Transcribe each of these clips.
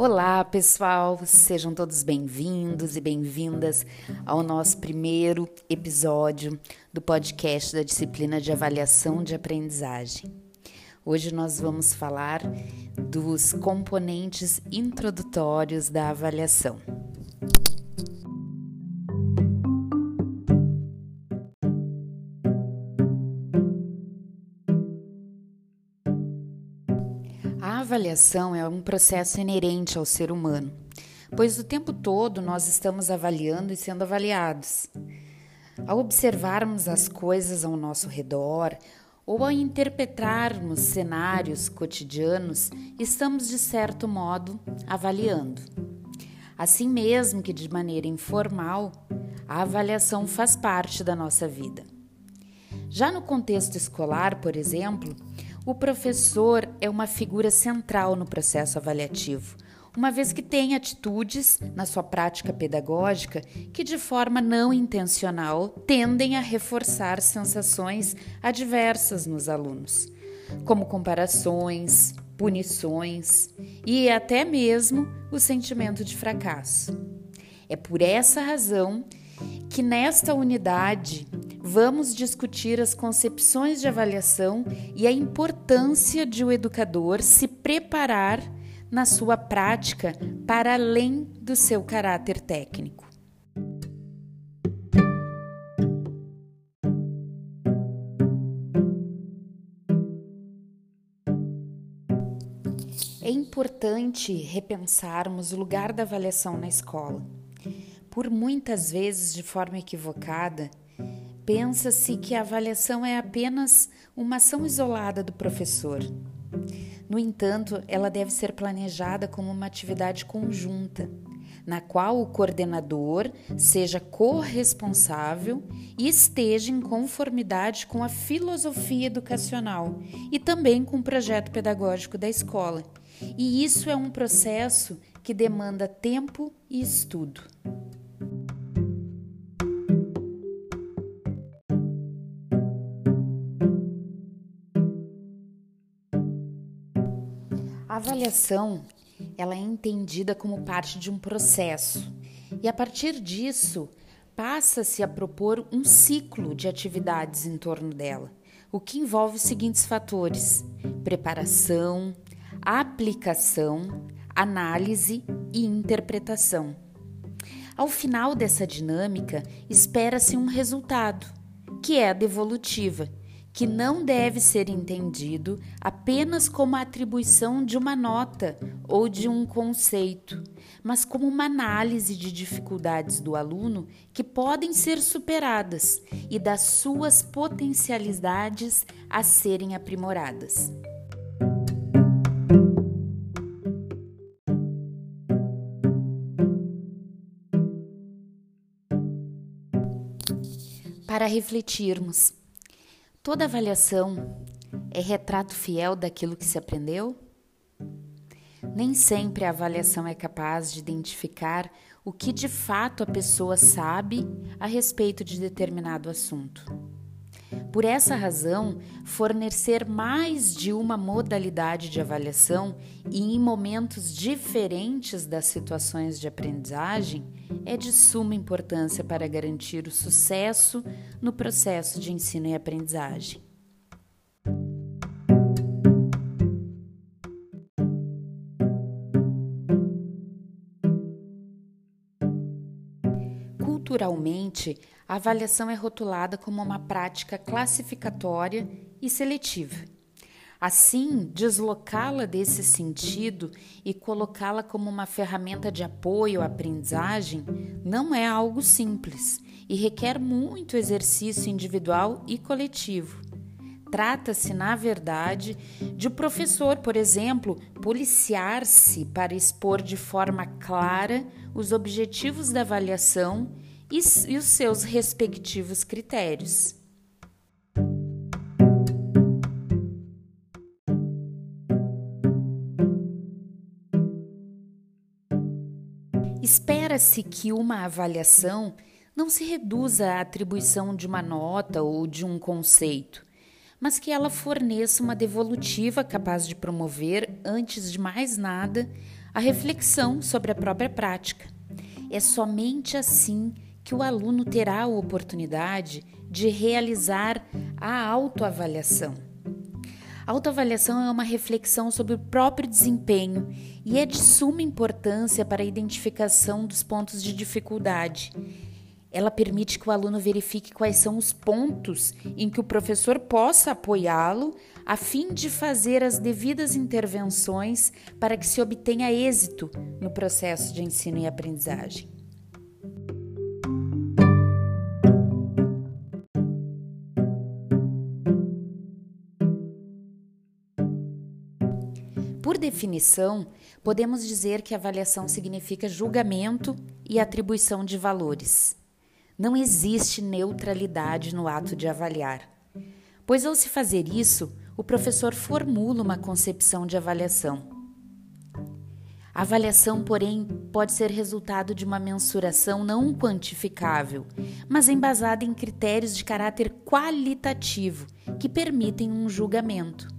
Olá, pessoal! Sejam todos bem-vindos e bem-vindas ao nosso primeiro episódio do podcast da disciplina de avaliação de aprendizagem. Hoje nós vamos falar dos componentes introdutórios da avaliação. Avaliação é um processo inerente ao ser humano, pois o tempo todo nós estamos avaliando e sendo avaliados. Ao observarmos as coisas ao nosso redor ou ao interpretarmos cenários cotidianos, estamos de certo modo avaliando. Assim mesmo que de maneira informal, a avaliação faz parte da nossa vida. Já no contexto escolar, por exemplo, o professor é uma figura central no processo avaliativo, uma vez que tem atitudes na sua prática pedagógica que, de forma não intencional, tendem a reforçar sensações adversas nos alunos, como comparações, punições e até mesmo o sentimento de fracasso. É por essa razão que nesta unidade vamos discutir as concepções de avaliação e a importância de o educador se preparar na sua prática para além do seu caráter técnico. É importante repensarmos o lugar da avaliação na escola. Por muitas vezes, de forma equivocada, pensa-se que a avaliação é apenas uma ação isolada do professor. No entanto, ela deve ser planejada como uma atividade conjunta, na qual o coordenador seja corresponsável e esteja em conformidade com a filosofia educacional e também com o projeto pedagógico da escola. E isso é um processo que demanda tempo e estudo. Avaliação ela é entendida como parte de um processo e a partir disso passa-se a propor um ciclo de atividades em torno dela, o que envolve os seguintes fatores: preparação, aplicação, análise e interpretação. Ao final dessa dinâmica, espera-se um resultado, que é a devolutiva, que não deve ser entendido apenas como a atribuição de uma nota ou de um conceito, mas como uma análise de dificuldades do aluno que podem ser superadas e das suas potencialidades a serem aprimoradas. Para refletirmos, Toda avaliação é retrato fiel daquilo que se aprendeu? Nem sempre a avaliação é capaz de identificar o que de fato a pessoa sabe a respeito de determinado assunto. Por essa razão, fornecer mais de uma modalidade de avaliação e em momentos diferentes das situações de aprendizagem é de suma importância para garantir o sucesso no processo de ensino e aprendizagem. Culturalmente, a avaliação é rotulada como uma prática classificatória e seletiva. Assim, deslocá-la desse sentido e colocá-la como uma ferramenta de apoio à aprendizagem não é algo simples e requer muito exercício individual e coletivo. Trata-se, na verdade, de o professor, por exemplo, policiar-se para expor de forma clara os objetivos da avaliação e, e os seus respectivos critérios. Espera-se que uma avaliação não se reduza à atribuição de uma nota ou de um conceito, mas que ela forneça uma devolutiva capaz de promover, antes de mais nada, a reflexão sobre a própria prática. É somente assim que o aluno terá a oportunidade de realizar a autoavaliação. A autoavaliação é uma reflexão sobre o próprio desempenho e é de suma importância para a identificação dos pontos de dificuldade. Ela permite que o aluno verifique quais são os pontos em que o professor possa apoiá-lo a fim de fazer as devidas intervenções para que se obtenha êxito no processo de ensino e aprendizagem. Por definição, podemos dizer que avaliação significa julgamento e atribuição de valores. Não existe neutralidade no ato de avaliar, pois ao se fazer isso, o professor formula uma concepção de avaliação. A avaliação, porém, pode ser resultado de uma mensuração não quantificável, mas embasada em critérios de caráter qualitativo que permitem um julgamento.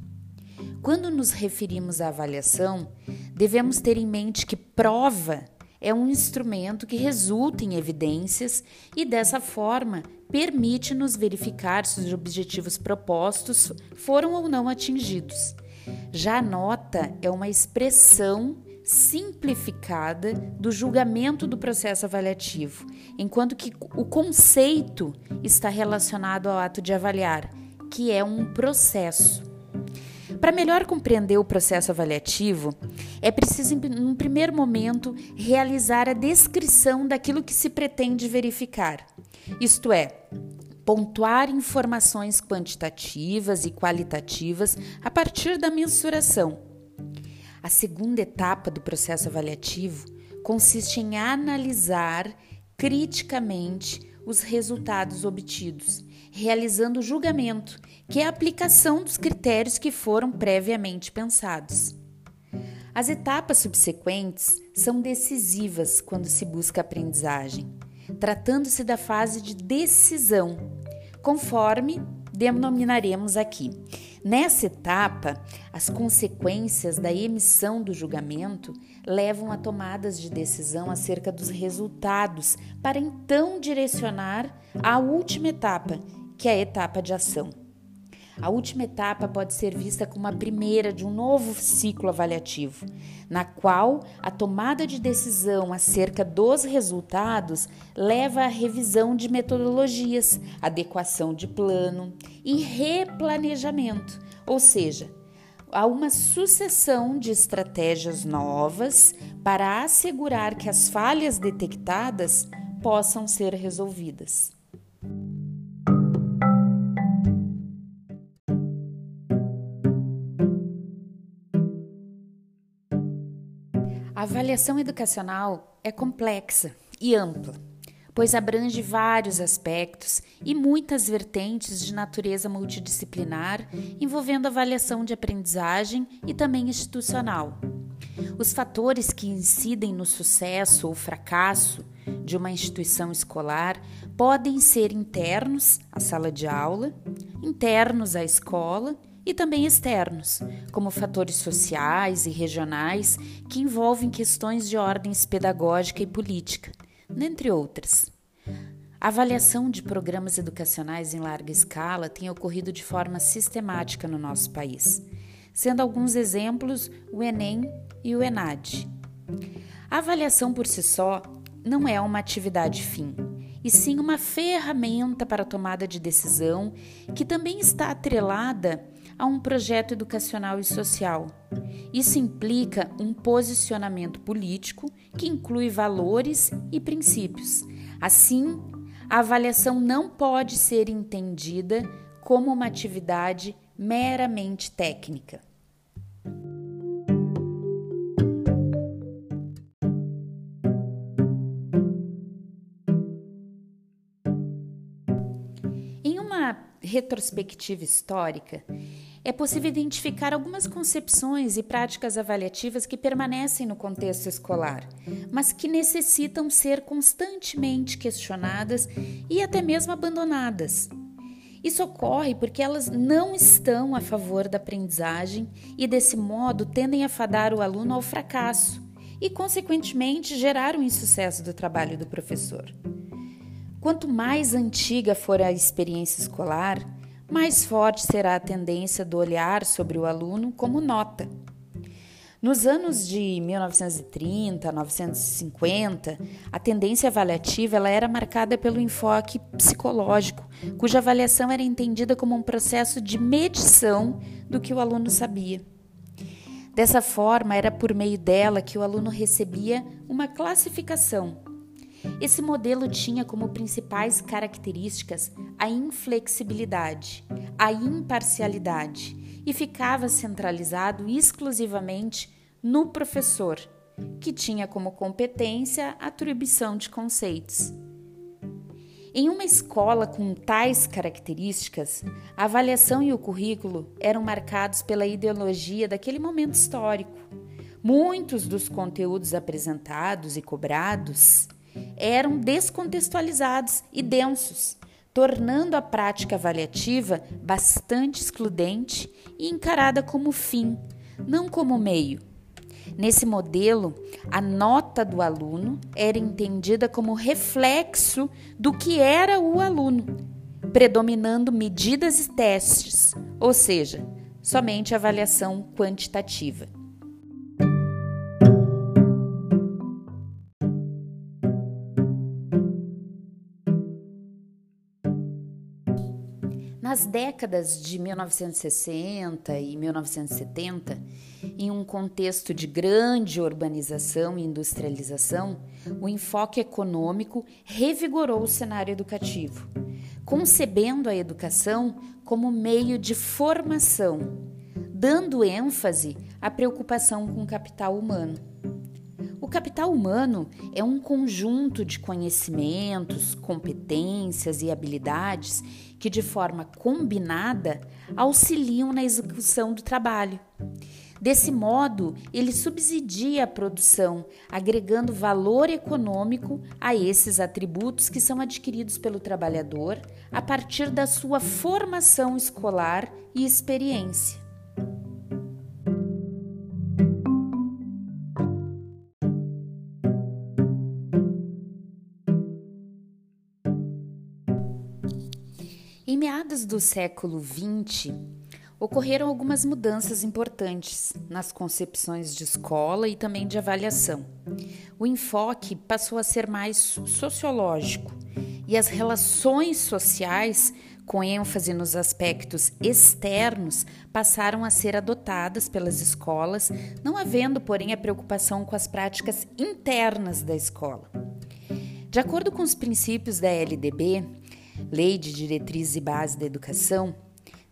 Quando nos referimos à avaliação, devemos ter em mente que prova é um instrumento que resulta em evidências e, dessa forma, permite-nos verificar se os objetivos propostos foram ou não atingidos. Já a nota é uma expressão simplificada do julgamento do processo avaliativo, enquanto que o conceito está relacionado ao ato de avaliar, que é um processo. Para melhor compreender o processo avaliativo, é preciso, num primeiro momento, realizar a descrição daquilo que se pretende verificar, isto é, pontuar informações quantitativas e qualitativas a partir da mensuração. A segunda etapa do processo avaliativo consiste em analisar criticamente os resultados obtidos, realizando o julgamento, que é a aplicação dos critérios que foram previamente pensados. As etapas subsequentes são decisivas quando se busca aprendizagem, tratando-se da fase de decisão, conforme denominaremos aqui. Nessa etapa, as consequências da emissão do julgamento levam a tomadas de decisão acerca dos resultados, para então direcionar a última etapa, que é a etapa de ação. A última etapa pode ser vista como a primeira de um novo ciclo avaliativo, na qual a tomada de decisão acerca dos resultados leva à revisão de metodologias, adequação de plano e replanejamento, ou seja, a uma sucessão de estratégias novas para assegurar que as falhas detectadas possam ser resolvidas. A avaliação educacional é complexa e ampla, pois abrange vários aspectos e muitas vertentes de natureza multidisciplinar, envolvendo avaliação de aprendizagem e também institucional. Os fatores que incidem no sucesso ou fracasso de uma instituição escolar podem ser internos à sala de aula, internos à escola e também externos, como fatores sociais e regionais que envolvem questões de ordens pedagógica e política, dentre outras. A avaliação de programas educacionais em larga escala tem ocorrido de forma sistemática no nosso país, sendo alguns exemplos o Enem e o ENAD. A avaliação por si só não é uma atividade fim, e sim uma ferramenta para tomada de decisão que também está atrelada a um projeto educacional e social. Isso implica um posicionamento político que inclui valores e princípios. Assim, a avaliação não pode ser entendida como uma atividade meramente técnica. Em uma retrospectiva histórica, é possível identificar algumas concepções e práticas avaliativas que permanecem no contexto escolar, mas que necessitam ser constantemente questionadas e até mesmo abandonadas. Isso ocorre porque elas não estão a favor da aprendizagem e, desse modo, tendem a fadar o aluno ao fracasso e, consequentemente, gerar o um insucesso do trabalho do professor. Quanto mais antiga for a experiência escolar, mais forte será a tendência do olhar sobre o aluno como nota. Nos anos de 1930, 1950, a tendência avaliativa ela era marcada pelo enfoque psicológico, cuja avaliação era entendida como um processo de medição do que o aluno sabia. Dessa forma, era por meio dela que o aluno recebia uma classificação. Esse modelo tinha como principais características a inflexibilidade, a imparcialidade e ficava centralizado exclusivamente no professor, que tinha como competência a atribuição de conceitos. Em uma escola com tais características, a avaliação e o currículo eram marcados pela ideologia daquele momento histórico. Muitos dos conteúdos apresentados e cobrados eram descontextualizados e densos, tornando a prática avaliativa bastante excludente e encarada como fim, não como meio. Nesse modelo, a nota do aluno era entendida como reflexo do que era o aluno, predominando medidas e testes, ou seja, somente avaliação quantitativa. Nas décadas de 1960 e 1970, em um contexto de grande urbanização e industrialização, o enfoque econômico revigorou o cenário educativo, concebendo a educação como meio de formação, dando ênfase à preocupação com o capital humano. O capital humano é um conjunto de conhecimentos, competências e habilidades que, de forma combinada, auxiliam na execução do trabalho. Desse modo, ele subsidia a produção, agregando valor econômico a esses atributos que são adquiridos pelo trabalhador a partir da sua formação escolar e experiência. Meados do século XX, ocorreram algumas mudanças importantes nas concepções de escola e também de avaliação. O enfoque passou a ser mais sociológico e as relações sociais, com ênfase nos aspectos externos, passaram a ser adotadas pelas escolas, não havendo, porém, a preocupação com as práticas internas da escola. De acordo com os princípios da LDB, Lei de Diretrizes e Base da Educação,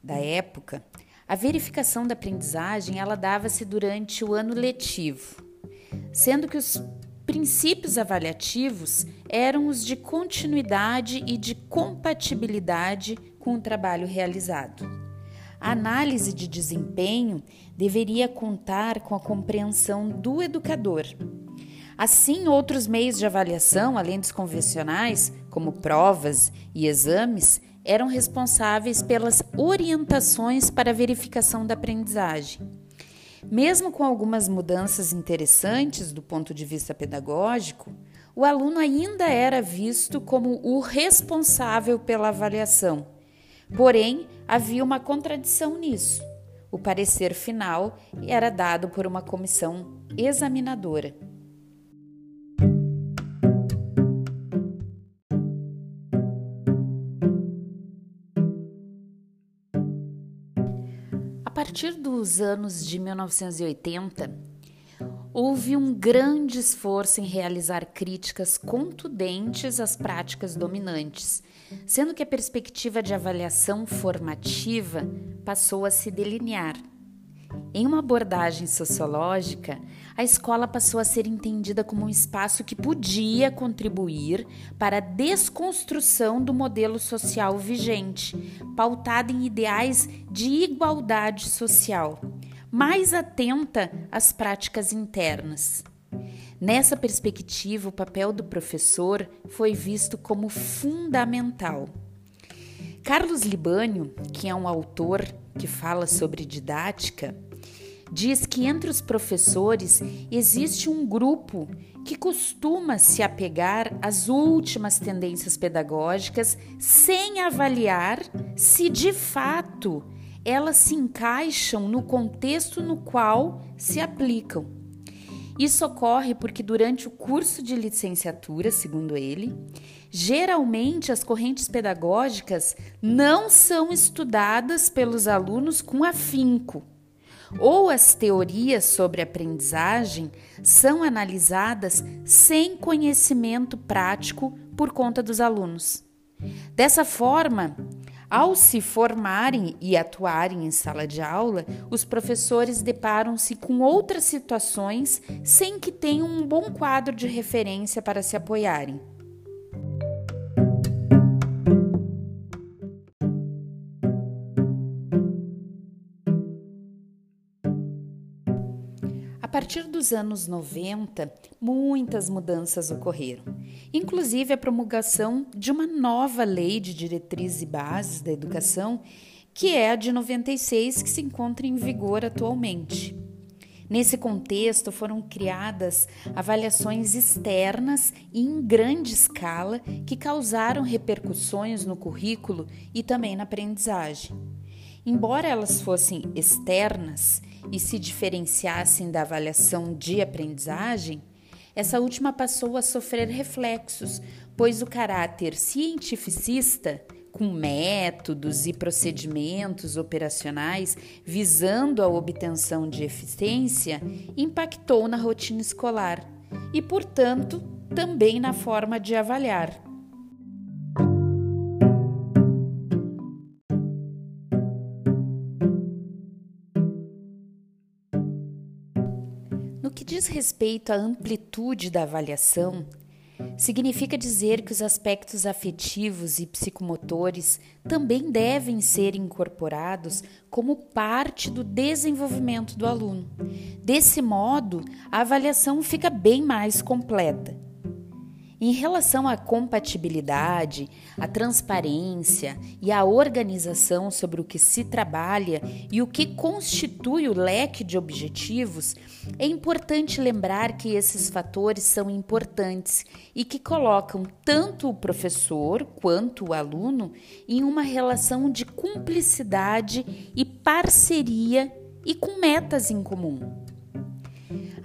da época, a verificação da aprendizagem ela dava-se durante o ano letivo, sendo que os princípios avaliativos eram os de continuidade e de compatibilidade com o trabalho realizado. A análise de desempenho deveria contar com a compreensão do educador Assim, outros meios de avaliação, além dos convencionais, como provas e exames, eram responsáveis pelas orientações para a verificação da aprendizagem. Mesmo com algumas mudanças interessantes do ponto de vista pedagógico, o aluno ainda era visto como o responsável pela avaliação. Porém, havia uma contradição nisso. O parecer final era dado por uma comissão examinadora. Partir dos anos de 1980, houve um grande esforço em realizar críticas contundentes às práticas dominantes, sendo que a perspectiva de avaliação formativa passou a se delinear. Em uma abordagem sociológica, a escola passou a ser entendida como um espaço que podia contribuir para a desconstrução do modelo social vigente, pautado em ideais de igualdade social, mais atenta às práticas internas. Nessa perspectiva, o papel do professor foi visto como fundamental. Carlos Libânio, que é um autor que fala sobre didática, diz que entre os professores existe um grupo que costuma se apegar às últimas tendências pedagógicas sem avaliar se de fato elas se encaixam no contexto no qual se aplicam. Isso ocorre porque durante o curso de licenciatura, segundo ele, geralmente as correntes pedagógicas não são estudadas pelos alunos com afinco ou as teorias sobre aprendizagem são analisadas sem conhecimento prático por conta dos alunos. Dessa forma, ao se formarem e atuarem em sala de aula, os professores deparam-se com outras situações sem que tenham um bom quadro de referência para se apoiarem. Partir dos anos 90, muitas mudanças ocorreram, inclusive a promulgação de uma nova lei de diretrizes e bases da educação, que é a de 96, que se encontra em vigor atualmente. Nesse contexto, foram criadas avaliações externas e em grande escala que causaram repercussões no currículo e também na aprendizagem. Embora elas fossem externas e se diferenciassem da avaliação de aprendizagem, essa última passou a sofrer reflexos, pois o caráter cientificista, com métodos e procedimentos operacionais visando a obtenção de eficiência, impactou na rotina escolar e, portanto, também na forma de avaliar. Respeito à amplitude da avaliação, significa dizer que os aspectos afetivos e psicomotores também devem ser incorporados como parte do desenvolvimento do aluno. Desse modo, a avaliação fica bem mais completa. Em relação à compatibilidade, à transparência e à organização sobre o que se trabalha e o que constitui o leque de objetivos, é importante lembrar que esses fatores são importantes e que colocam tanto o professor quanto o aluno em uma relação de cumplicidade e parceria e com metas em comum.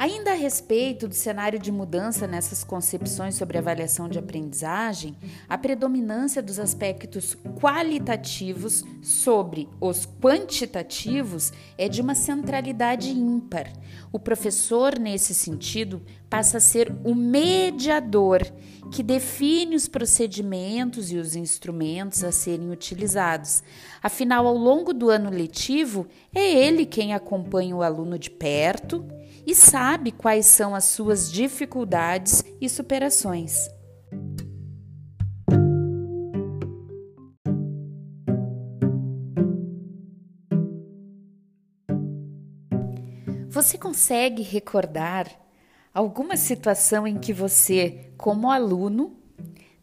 Ainda a respeito do cenário de mudança nessas concepções sobre avaliação de aprendizagem, a predominância dos aspectos qualitativos sobre os quantitativos é de uma centralidade ímpar. O professor, nesse sentido, passa a ser o mediador que define os procedimentos e os instrumentos a serem utilizados. Afinal, ao longo do ano letivo, é ele quem acompanha o aluno de perto e sabe quais são as suas dificuldades e superações. Você consegue recordar alguma situação em que você, como aluno,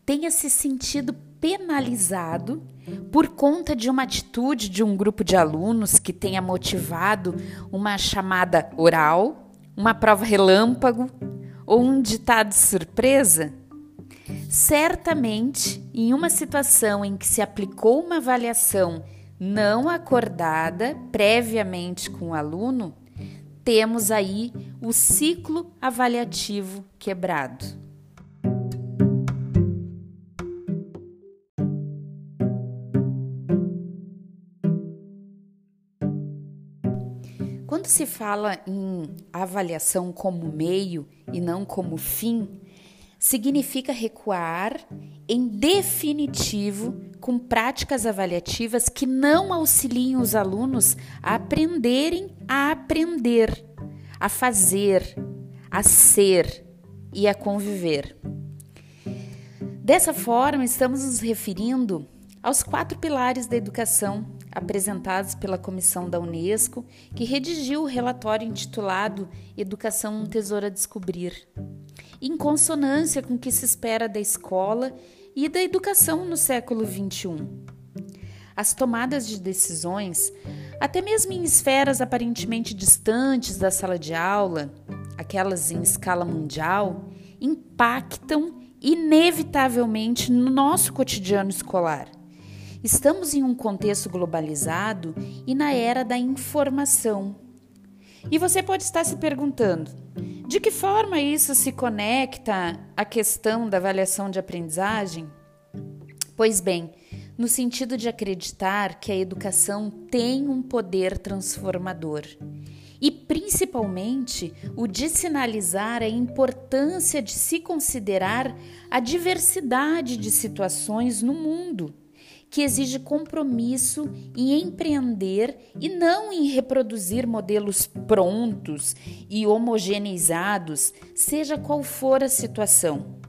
tenha se sentido penalizado por conta de uma atitude de um grupo de alunos que tenha motivado uma chamada oral uma prova relâmpago ou um ditado surpresa? Certamente, em uma situação em que se aplicou uma avaliação não acordada previamente com o aluno, temos aí o ciclo avaliativo quebrado. Quando se fala em avaliação como meio e não como fim, significa recuar em definitivo com práticas avaliativas que não auxiliem os alunos a aprenderem a aprender, a fazer, a ser e a conviver. Dessa forma, estamos nos referindo aos quatro pilares da educação apresentados pela comissão da Unesco, que redigiu o relatório intitulado Educação um Tesouro a Descobrir, em consonância com o que se espera da escola e da educação no século XXI. As tomadas de decisões até mesmo em esferas aparentemente distantes da sala de aula, aquelas em escala mundial, impactam inevitavelmente no nosso cotidiano escolar. Estamos em um contexto globalizado e na era da informação. E você pode estar se perguntando: de que forma isso se conecta à questão da avaliação de aprendizagem? Pois bem, no sentido de acreditar que a educação tem um poder transformador e principalmente o de sinalizar a importância de se considerar a diversidade de situações no mundo, que exige compromisso em empreender e não em reproduzir modelos prontos e homogeneizados, seja qual for a situação.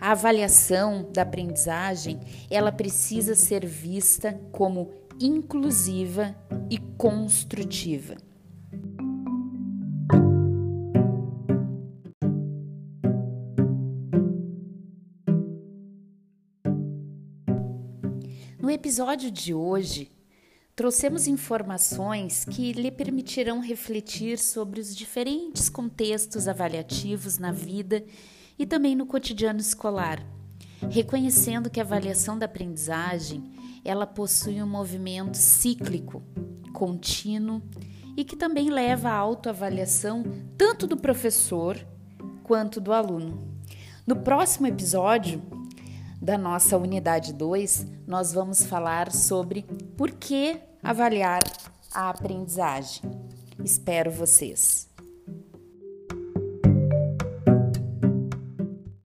A avaliação da aprendizagem, ela precisa ser vista como inclusiva e construtiva. No episódio de hoje, trouxemos informações que lhe permitirão refletir sobre os diferentes contextos avaliativos na vida e também no cotidiano escolar, reconhecendo que a avaliação da aprendizagem ela possui um movimento cíclico, contínuo e que também leva à autoavaliação tanto do professor quanto do aluno. No próximo episódio da nossa unidade 2, nós vamos falar sobre por que avaliar a aprendizagem. Espero vocês.